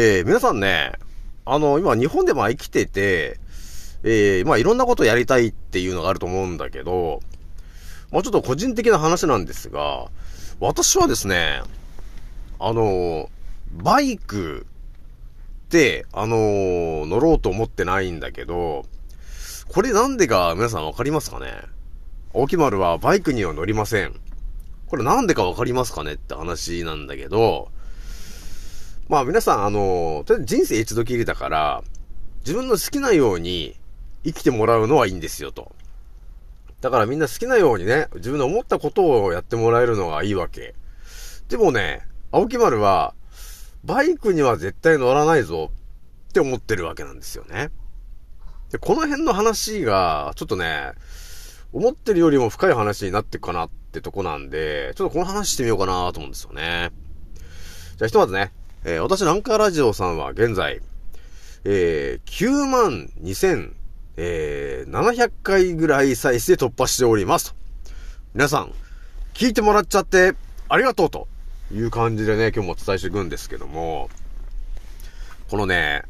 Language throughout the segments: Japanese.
えー、皆さんね、あの、今日本でも生きてて、えー、まあいろんなことやりたいっていうのがあると思うんだけど、まあちょっと個人的な話なんですが、私はですね、あの、バイクって、あの、乗ろうと思ってないんだけど、これなんでか皆さんわかりますかね？大木丸はバイクには乗りません。これなんでかわかりますかねって話なんだけど、まあ皆さん、あの、とりあえず人生一度きりだから、自分の好きなように生きてもらうのはいいんですよと。だからみんな好きなようにね、自分の思ったことをやってもらえるのがいいわけ。でもね、青木丸は、バイクには絶対乗らないぞって思ってるわけなんですよね。で、この辺の話が、ちょっとね、思ってるよりも深い話になってくかなってとこなんで、ちょっとこの話してみようかなと思うんですよね。じゃあひとまずね、えー、私、ランカーラジオさんは現在、えー、9万2700、回ぐらい再生突破しております。皆さん、聞いてもらっちゃってありがとうという感じでね、今日もお伝えしていくんですけども、このね、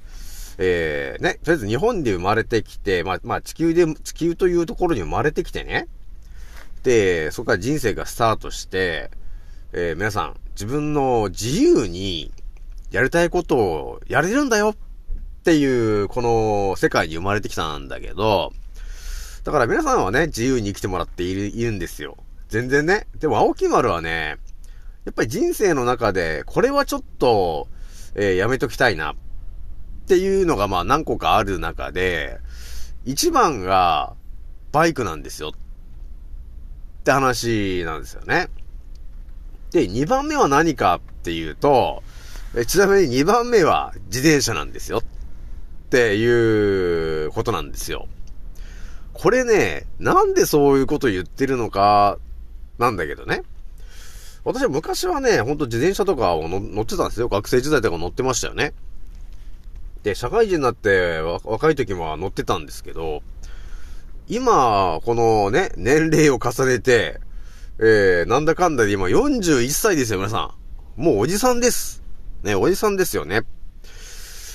えー、ね、とりあえず日本で生まれてきて、まあ、まあ、地球で、地球というところに生まれてきてね、で、そこから人生がスタートして、えー、皆さん、自分の自由にやりたいことをやれるんだよっていう、この世界に生まれてきたんだけど、だから皆さんはね、自由に生きてもらっている、いるんですよ。全然ね。でも、青木丸はね、やっぱり人生の中で、これはちょっと、えー、やめときたいな。っていうのがまあ何個かある中で、一番が、バイクなんですよ。って話なんですよね。で、二番目は何かっていうと、えちなみに2番目は自転車なんですよ。っていうことなんですよ。これね、なんでそういうこと言ってるのか、なんだけどね。私は昔はね、ほんと自転車とかを乗ってたんですよ。学生時代とか乗ってましたよね。で、社会人になって若い時も乗ってたんですけど、今、このね、年齢を重ねて、えー、なんだかんだで今41歳ですよ、皆さん。もうおじさんです。ね、おじさんですよね。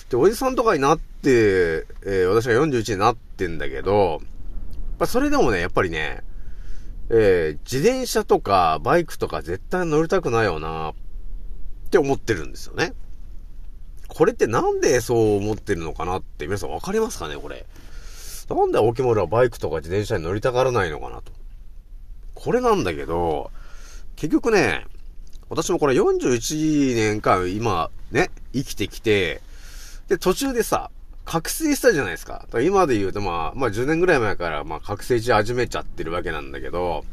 で、おじさんとかになって、えー、私が41になってんだけど、まあ、それでもね、やっぱりね、えー、自転車とかバイクとか絶対乗りたくないよなって思ってるんですよね。これってなんでそう思ってるのかなって皆さんわかりますかねこれ。なんで大木村はバイクとか自転車に乗りたがらないのかなと。これなんだけど、結局ね、私もこれ41年間今ね、生きてきて、で、途中でさ、覚醒したじゃないですか。か今で言うとまあ、まあ10年ぐらい前からまあ覚醒し始めちゃってるわけなんだけど、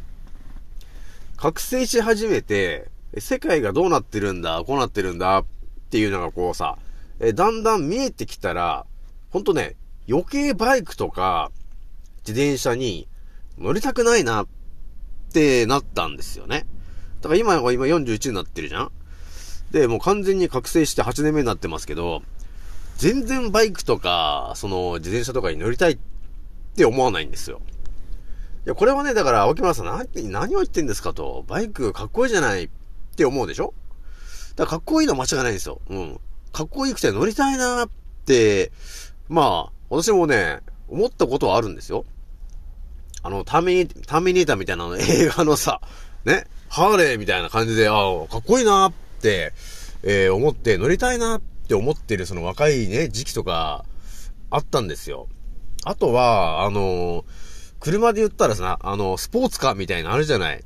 覚醒し始めて、世界がどうなってるんだ、こうなってるんだっていうのがこうさ、えだんだん見えてきたら、ほんとね、余計バイクとか自転車に乗りたくないなってなったんですよね。だから今は今41になってるじゃんで、もう完全に覚醒して8年目になってますけど、全然バイクとか、その自転車とかに乗りたいって思わないんですよ。いや、これはね、だから、青木村さん何、何を言ってんですかと、バイクかっこいいじゃないって思うでしょ？だからかっこいいのは間違いないんですよ。うん。かっこいいくて乗りたいなって、まあ、私もね、思ったことはあるんですよ。あの、ターミネターミネーターみたいなの 映画のさ、ね、ハーレーみたいな感じで、ああ、かっこいいなって、えー、思って乗りたいなって思ってるその若いね、時期とか、あったんですよ。あとは、あのー、車で言ったらさ、あの、スポーツカーみたいなのあるじゃない。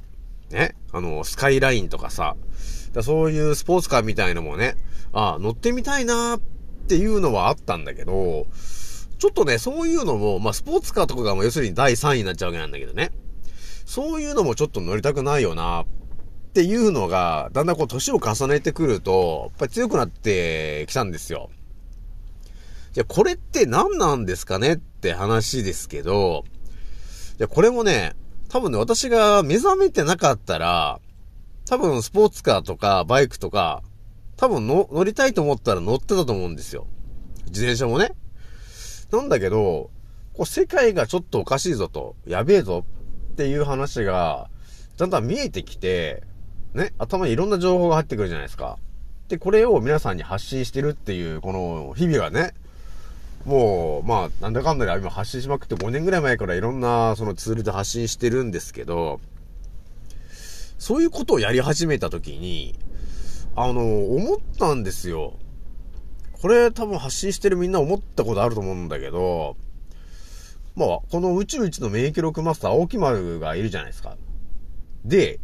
ね？あの、スカイラインとかさ。だそういうスポーツカーみたいのもね、あ乗ってみたいなっていうのはあったんだけど、ちょっとね、そういうのも、まあ、スポーツカーとかがもう要するに第3位になっちゃうわけなんだけどね。そういうのもちょっと乗りたくないよな、っていうのが、だんだんこう年を重ねてくると、やっぱり強くなってきたんですよ。じゃ、これって何なんですかねって話ですけど、じゃ、これもね、多分ね、私が目覚めてなかったら、多分スポーツカーとかバイクとか、多分の乗りたいと思ったら乗ってたと思うんですよ。自転車もね。なんだけど、こう世界がちょっとおかしいぞと、やべえぞっていう話が、だんだん見えてきて、ね、頭にいろんな情報が入ってくるじゃないですか。で、これを皆さんに発信してるっていう、この日々がね、もう、まあ、なんだかんだで今発信しまくって5年ぐらい前からいろんなそのツールで発信してるんですけど、そういうことをやり始めた時に、あの、思ったんですよ。これ多分発信してるみんな思ったことあると思うんだけど、まあ、この宇宙一の免疫力マスター、青木丸がいるじゃないですか。で、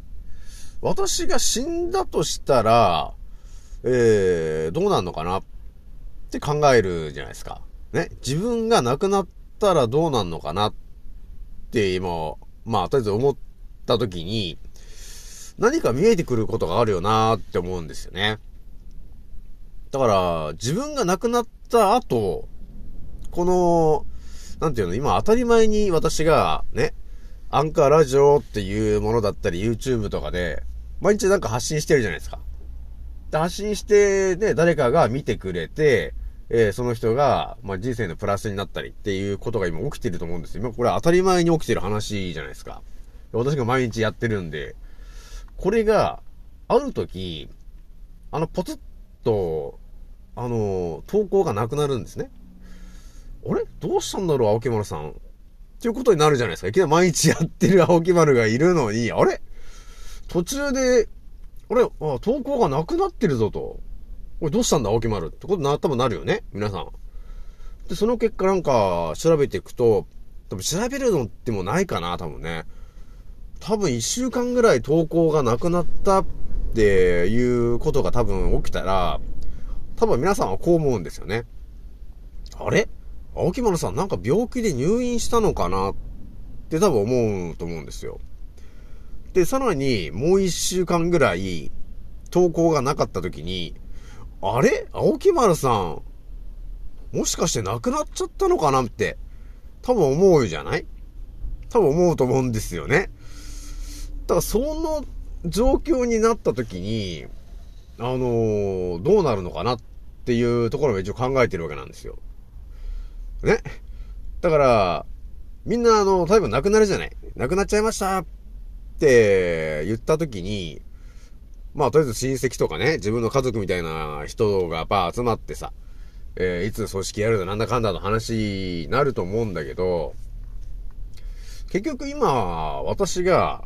私が死んだとしたら、えー、どうなんのかな？って考えるじゃないですか。ね？自分が亡くなったらどうなんのかな？って今、まあ、とりあえず思った時に、何か見えてくることがあるよなーって思うんですよね。だから、自分が亡くなった後、この、なんていうの、今当たり前に私がね、アンカーラジオっていうものだったり、YouTube とかで、毎日なんか発信してるじゃないですか。で、発信して、ね、誰かが見てくれて、えー、その人が、まあ、人生のプラスになったりっていうことが今起きてると思うんですよ。今これ当たり前に起きてる話じゃないですか。私が毎日やってるんで、これが、ある時、あの、ポツッと、あの、投稿がなくなるんですね。あれ？どうしたんだろう、青木丸さん。っていうことになるじゃないですか。いきなり毎日やってる青木丸がいるのに、あれ？途中で、あれ？あ、投稿がなくなってるぞと。おい、どうしたんだ、青木丸？ってことな、多分なるよね皆さん。で、その結果なんか、調べていくと、多分調べるのってもないかな、多分ね。多分一週間ぐらい投稿がなくなったっていうことが多分起きたら、多分皆さんはこう思うんですよね。あれ？青木丸さんなんか病気で入院したのかなって多分思うと思うんですよ。で、さらにもう一週間ぐらい投稿がなかった時に、あれ？青木丸さん、もしかして亡くなっちゃったのかなって、多分思うじゃない？多分思うと思うんですよね。だからその状況になった時に、あのー、どうなるのかなっていうところも一応考えてるわけなんですよ。ね。だから、みんなあの、例えば亡くなるじゃない？亡くなっちゃいましたって言った時に、まあ、とりあえず親戚とかね、自分の家族みたいな人がばー集まってさ、えー、いつ組織やるだなんだかんだの話になると思うんだけど、結局今、私が、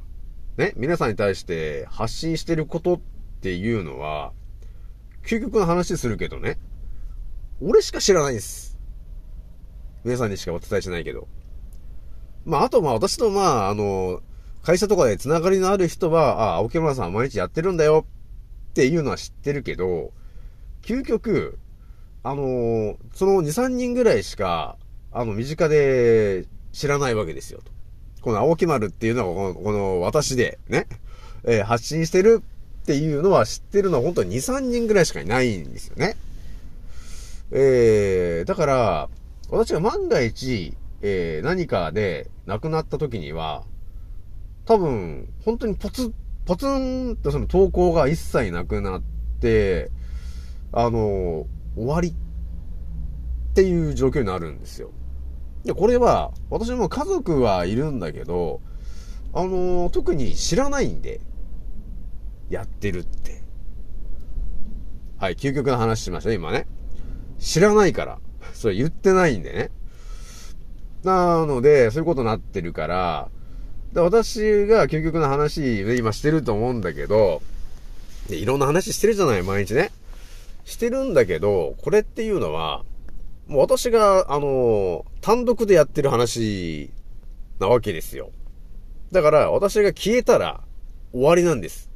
ね、皆さんに対して発信してることっていうのは、究極の話するけどね、俺しか知らないんです。皆さんにしかお伝えしないけど。まあ、あとまあ私とまあ、あの、会社とかで繋がりのある人は、あ、青木村さん毎日やってるんだよっていうのは知ってるけど、究極、あの、その2、3人ぐらいしか、あの、身近で知らないわけですよ。と。この青木丸っていうのは、この、この私で、ね、えー、発信してるっていうのは知ってるのは本当に2、3人ぐらいしかいないんですよね。えー、だから、私が万が一、えー、何かで亡くなった時には、多分、本当にポツ、ポツンとその投稿が一切なくなって、あの、終わりっていう状況になるんですよ。で、これは、私も家族はいるんだけど、あの、特に知らないんで、やってるって。はい、究極の話しましたね、今ね。知らないから。それ言ってないんでね。なので、そういうことになってるから、で、私が究極の話、ね、今してると思うんだけど、で、いろんな話してるじゃない、毎日ね。してるんだけど、これっていうのは、もう私が、あの、単独でやってる話なわけですよ。だから、私が消えたら終わりなんです。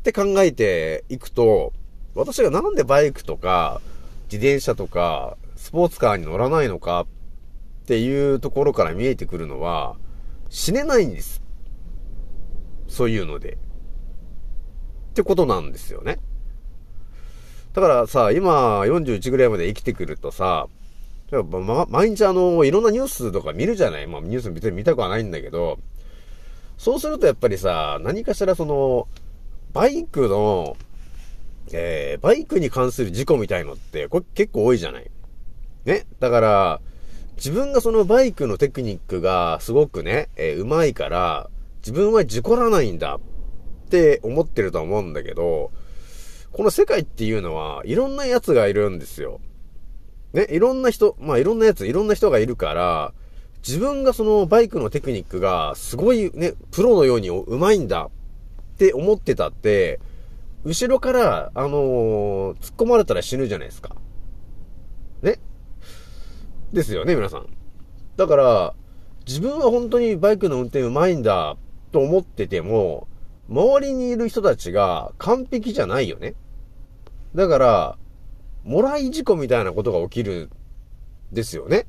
って考えていくと、私がなんでバイクとか、自転車とか、スポーツカーに乗らないのかっていうところから見えてくるのは、死ねないんです。そういうので。ってことなんですよね。だからさ、今41ぐらいまで生きてくるとさ、ま、毎日あの、いろんなニュースとか見るじゃない？まあニュース別に見たくはないんだけど、そうするとやっぱりさ、何かしらその、バイクの、えー、バイクに関する事故みたいのって、これ結構多いじゃない。ね？だから、自分がそのバイクのテクニックがすごくね、えー、上手いから、自分は事故らないんだって思ってると思うんだけど、この世界っていうのは、いろんな奴がいるんですよ。ね、いろんな人、まあいろんな奴、いろんな人がいるから、自分がそのバイクのテクニックがすごいね、プロのように上手いんだって思ってたって、後ろから、あのー、突っ込まれたら死ぬじゃないですか。ね？ですよね、皆さん。だから、自分は本当にバイクの運転上手いんだと思ってても、周りにいる人たちが完璧じゃないよね。だから、もらい事故みたいなことが起きる、ですよね。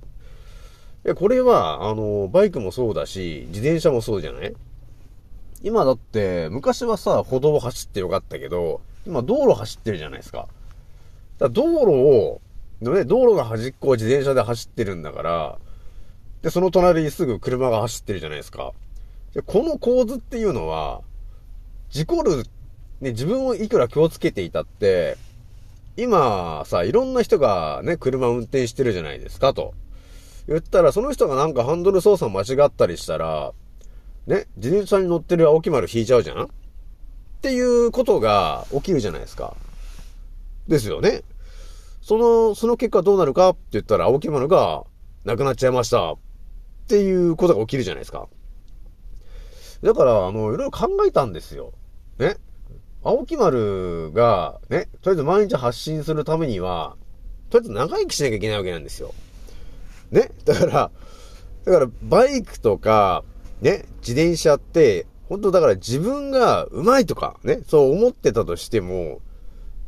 これは、あの、バイクもそうだし、自転車もそうじゃない？今だって、昔はさ、歩道走ってよかったけど、今道路走ってるじゃないですか。だ道路を、ね、道路の端っこを自転車で走ってるんだから、で、その隣にすぐ車が走ってるじゃないですか。でこの構図っていうのは、事故る、ね、自分をいくら気をつけていたって、今さ、いろんな人がね、車運転してるじゃないですか、と。言ったら、その人がなんかハンドル操作間違ったりしたら、ね、自転車に乗ってる青木丸引いちゃうじゃん？っていうことが起きるじゃないですか。ですよね。その、その結果どうなるか？って言ったら、青木丸が亡くなっちゃいました。っていうことが起きるじゃないですか。だから、あの、いろいろ考えたんですよ。ね。青木丸が、ね、とりあえず毎日発信するためには、とりあえず長生きしなきゃいけないわけなんですよ。ね。だから、だから、バイクとか、ね、自転車って、本当だから自分が上手いとか、ね、そう思ってたとしても、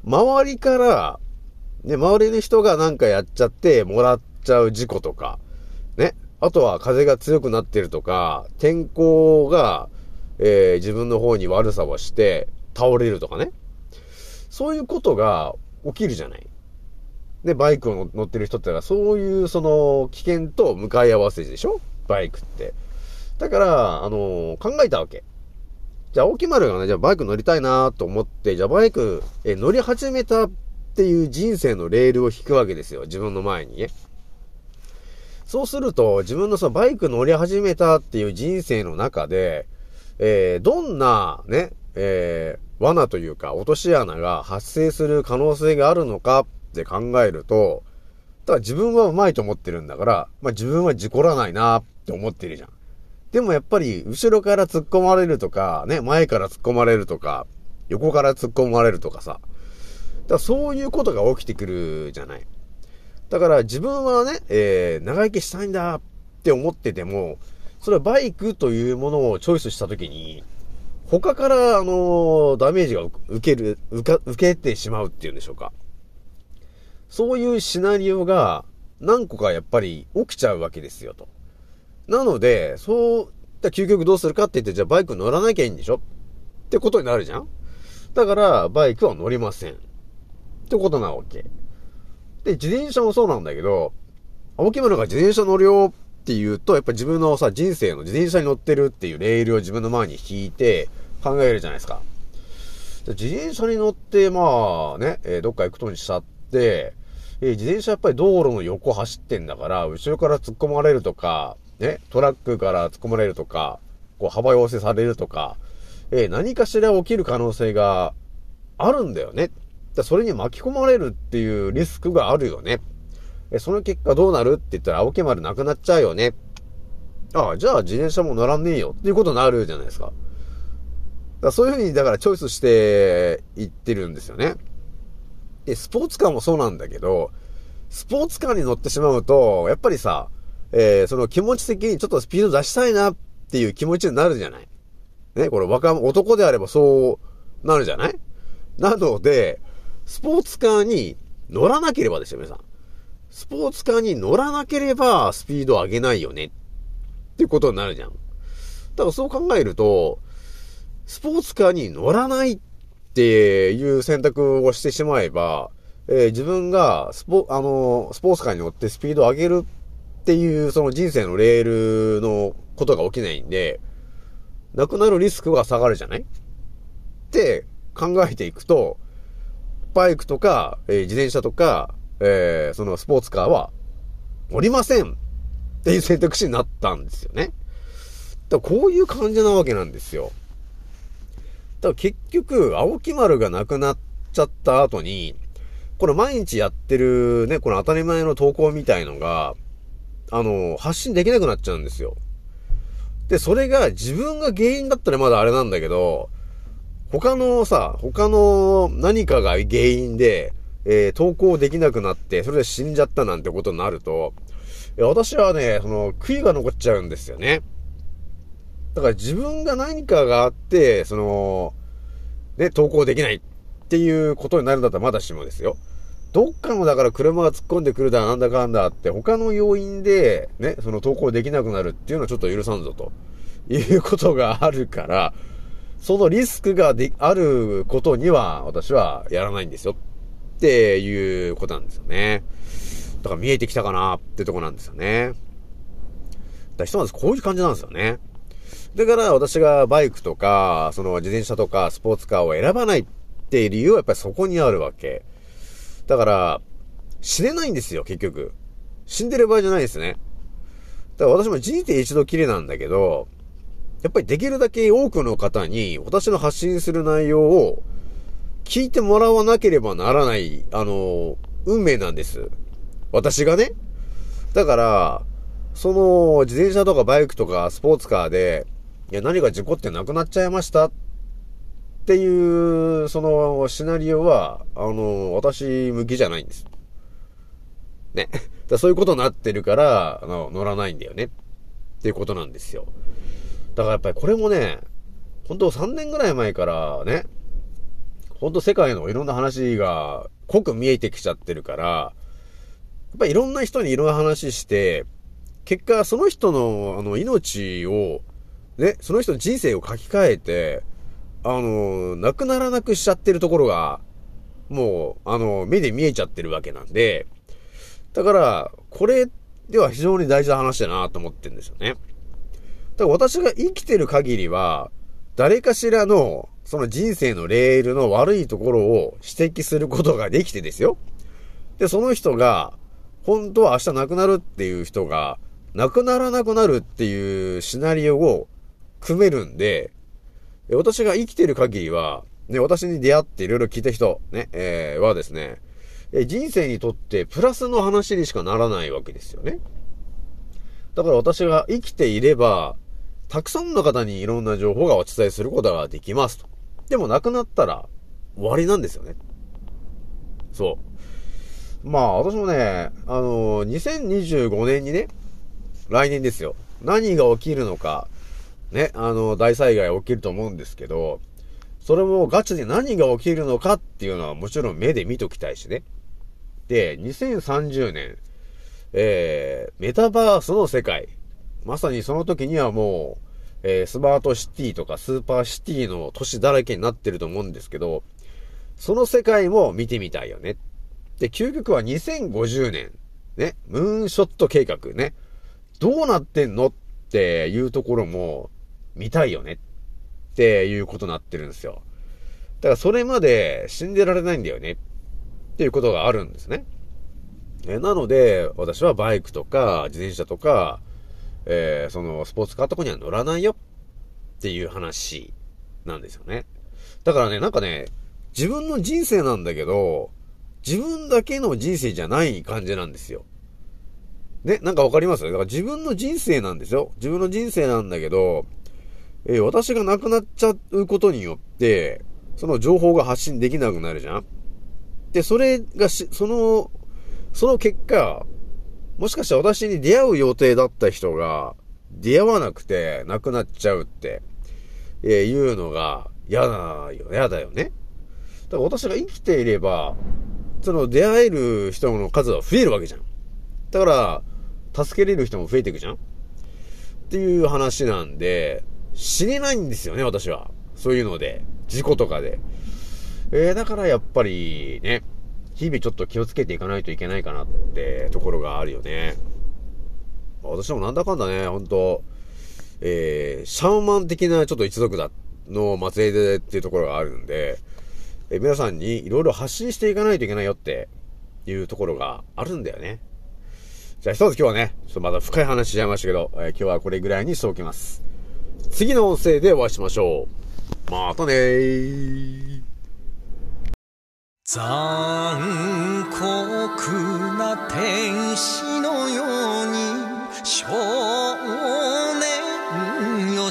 周りから、ね、周りの人がなんかやっちゃってもらっちゃう事故とか、ね、あとは風が強くなってるとか、天候が、えー、自分の方に悪さをして倒れるとかね。そういうことが起きるじゃない。で、バイクを乗ってる人ってのは、そういうその危険と向かい合わせでしょ？バイクって。だから、あのー、考えたわけ。じゃあ、青木丸がね、じゃあバイク乗りたいなと思って、じゃあバイク、え、乗り始めたっていう人生のレールを引くわけですよ。自分の前にね。そうすると、自分のそのバイク乗り始めたっていう人生の中で、えー、どんな、ね、えー、罠というか、落とし穴が発生する可能性があるのかって考えると、ただ自分は上手いと思ってるんだから、まあ自分は事故らないなって思ってるじゃん。でもやっぱり、後ろから突っ込まれるとか、ね、前から突っ込まれるとか、横から突っ込まれるとかさ。だからそういうことが起きてくるじゃない。だから自分はね、えー、長生きしたいんだって思ってても、それはバイクというものをチョイスしたときに、他から、あのー、ダメージが受ける、受か、受けてしまうっていうんでしょうか。そういうシナリオが何個かやっぱり起きちゃうわけですよと。なので、そう、究極どうするかって言って、じゃあバイク乗らなきゃいいんでしょ？ってことになるじゃん？だから、バイクは乗りません。ってことなわけ。で、自転車もそうなんだけど、青木村が自転車乗るよって言うと、やっぱ自分のさ、人生の自転車に乗ってるっていうレールを自分の前に引いて考えるじゃないですか。自転車に乗って、まあね、えー、どっか行くとにしたって、えー、自転車やっぱり道路の横走ってんだから、後ろから突っ込まれるとか、ね、トラックから突っ込まれるとか、こう幅寄せされるとか、えー、何かしら起きる可能性があるんだよね。だそれに巻き込まれるっていうリスクがあるよね。えその結果どうなるって言ったら青木丸なくなっちゃうよね。ああ、じゃあ自転車も乗らんねえよっていうことになるじゃないですか。だそういうふうに、だからチョイスしていってるんですよね。で、スポーツカーもそうなんだけど、スポーツカーに乗ってしまうと、やっぱりさ、えー、その気持ち的にちょっとスピード出したいなっていう気持ちになるじゃない。ね、これ若、男であればそうなるじゃない？なので、スポーツカーに乗らなければですよ、皆さん。スポーツカーに乗らなければスピード上げないよね。っていうことになるじゃん。だからそう考えると、スポーツカーに乗らないっていう選択をしてしまえば、えー、自分がスポ、あのー、スポーツカーに乗ってスピードを上げるっていうその人生のレールのことが起きないんで、亡くなるリスクが下がるじゃない？って考えていくと、バイクとか、えー、自転車とか、えー、そのスポーツカーは乗りませんっていう選択肢になったんですよね。だこういう感じなわけなんですよ。だから結局、青木丸が亡くなっちゃった後に、これ毎日やってるね、この当たり前の投稿みたいのが、あの、発信できなくなっちゃうんですよ。で、それが自分が原因だったらまだあれなんだけど、他のさ、他の何かが原因で、えー、投稿できなくなって、それで死んじゃったなんてことになると、私はね、その、悔いが残っちゃうんですよね。だから自分が何かがあって、その、ね、投稿できないっていうことになるんだったらまだしもですよ。どっかのだから車が突っ込んでくるだなんだかんだって他の要因でね、その投稿できなくなるっていうのはちょっと許さんぞということがあるから、そのリスクがで、あることには私はやらないんですよっていうことなんですよね。だから見えてきたかなってとこなんですよね。だひとまずこういう感じなんですよね。だから私がバイクとか、その自転車とかスポーツカーを選ばないっていう理由はやっぱりそこにあるわけ。だから、死ねないんですよ、結局。死んでる場合じゃないですね。だから私も人生一度きりなんだけど、やっぱりできるだけ多くの方に私の発信する内容を聞いてもらわなければならない、あの、運命なんです。私がね。だから、その、自転車とかバイクとかスポーツカーで、いや、何か事故ってなくなっちゃいましたっていう、そのシナリオは、あの、私向きじゃないんです。ね。だそういうことになってるから、あの、乗らないんだよね。っていうことなんですよ。だからやっぱりこれもね、本当3年ぐらい前からね、本当世界のいろんな話が濃く見えてきちゃってるから、やっぱりいろんな人にいろんな話して、結果その人のあの命を、ね、その人の人生を書き換えて、あの、なくならなくしちゃってるところが、もう、あの、目で見えちゃってるわけなんで、だから、これでは非常に大事な話だなと思ってるんですよね。だから私が生きてる限りは、誰かしらの、その人生のレールの悪いところを指摘することができてですよ。で、その人が、本当は明日亡くなるっていう人が、亡くならなくなるっていうシナリオを組めるんで、私が生きてる限りは、ね、私に出会っていろいろ聞いた人、ね、えー、はですね、え人生にとってプラスの話にしかならないわけですよね。だから私が生きていれば、たくさんの方にいろんな情報がお伝えすることができますと。でも亡くなったら終わりなんですよね。そう。まあ私もね、あのー、2025年にね、来年ですよ。何が起きるのか、ね、あの、大災害起きると思うんですけど、それもガチで何が起きるのかっていうのはもちろん目で見ときたいしね。で、2030年、えー、メタバースの世界。まさにその時にはもう、えー、スマートシティとかスーパーシティの都市だらけになってると思うんですけど、その世界も見てみたいよね。で、究極は2050年、ね、ムーンショット計画ね、どうなってんのっていうところも、見たいよねっていうことになってるんですよ。だからそれまで信じられないんだよねっていうことがあるんですね。えなので、私はバイクとか自転車とか、えー、そのスポーツカーとかには乗らないよっていう話なんですよね。だからね、なんかね、自分の人生なんだけど、自分だけの人生じゃない感じなんですよ。ね、なんかわかります？だから自分の人生なんですよ。自分の人生なんだけど、えー、私が亡くなっちゃうことによって、その情報が発信できなくなるじゃんで、それがし、その、その結果、もしかして私に出会う予定だった人が、出会わなくて亡くなっちゃうって、えー、いうのが嫌だよ、嫌だよね。だから私が生きていれば、その出会える人の数は増えるわけじゃん。だから、助けれる人も増えていくじゃんっていう話なんで、死ねないんですよね、私は。そういうので。事故とかで。えー、だからやっぱりね、日々ちょっと気をつけていかないといけないかなってところがあるよね。私もなんだかんだね、ほんと、えー、シャーマン的なちょっと一族だ、の末裔でっていうところがあるんで、えー、皆さんにいろいろ発信していかないといけないよっていうところがあるんだよね。じゃあ一つ今日はね、ちょっとまだ深い話しちゃいましたけど、えー、今日はこれぐらいにしておきます。次の音声でお会いしましょう。またねー。残酷な天使のように少年よ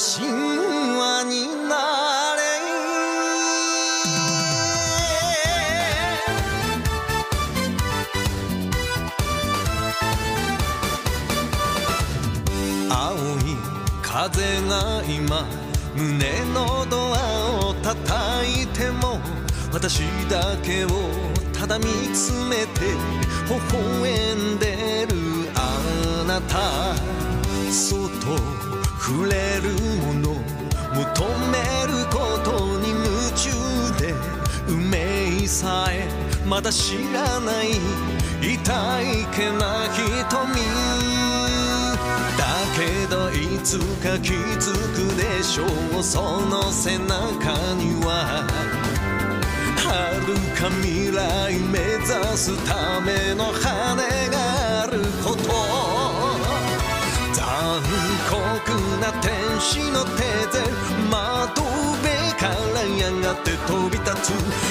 風が今胸のドアを叩いても私だけをただ見つめて微笑んでるあなた。そっと触れるもの求めることに夢中で運命さえまだ知らない痛いけな瞳。けどいつか気づくでしょう。その背中には遥か未来目指すための羽があること。残酷な天使の手で窓辺からやがて飛び立つ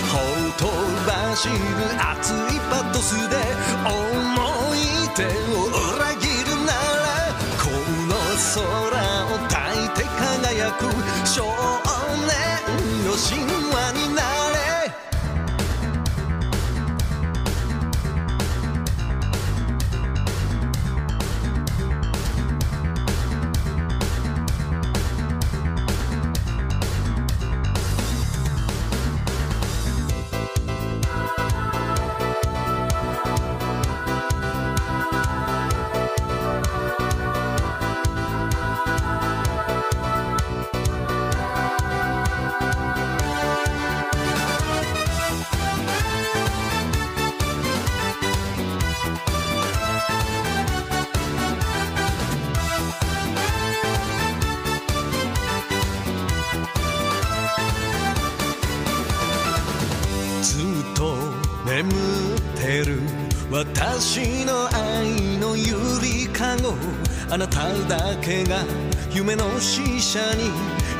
ほとばしる熱いパトスで思い出を裏切る。空を抱いて輝く少年の神話あなただけが夢の使者に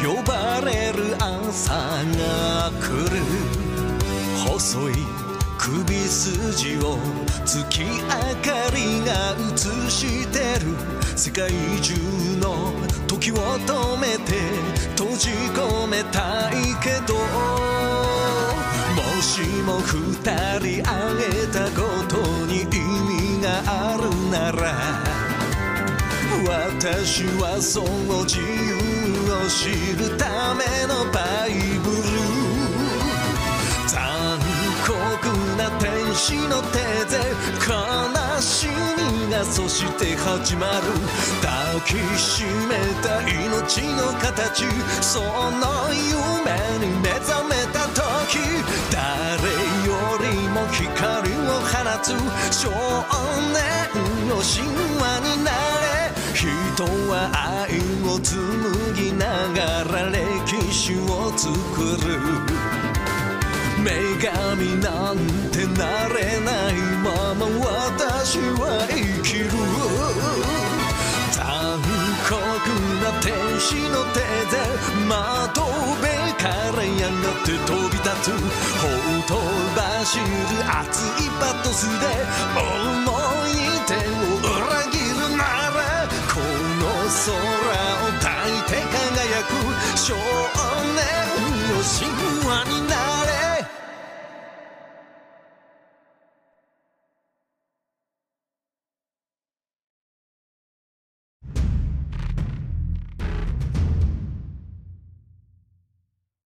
呼ばれる朝が来る細い首筋を月明かりが映してる。世界中の時を止めて閉じ込めたいけどもしも二人会えたことに意味があるなら。私はその自由を知る。ためのバイブル残酷な天使の手で悲しみがそして始まる。抱きしめた命の形。その夢に目覚めた時誰よりも光を放つ。少年の神話になれ人は愛を紡ぎながら歴史を作る。女神なんてなれないまま私は生きる。残酷な天使の手で窓辺からやがって飛び立つ。ほとばしる熱いパトスで思い空を抱いて輝く少年の神話に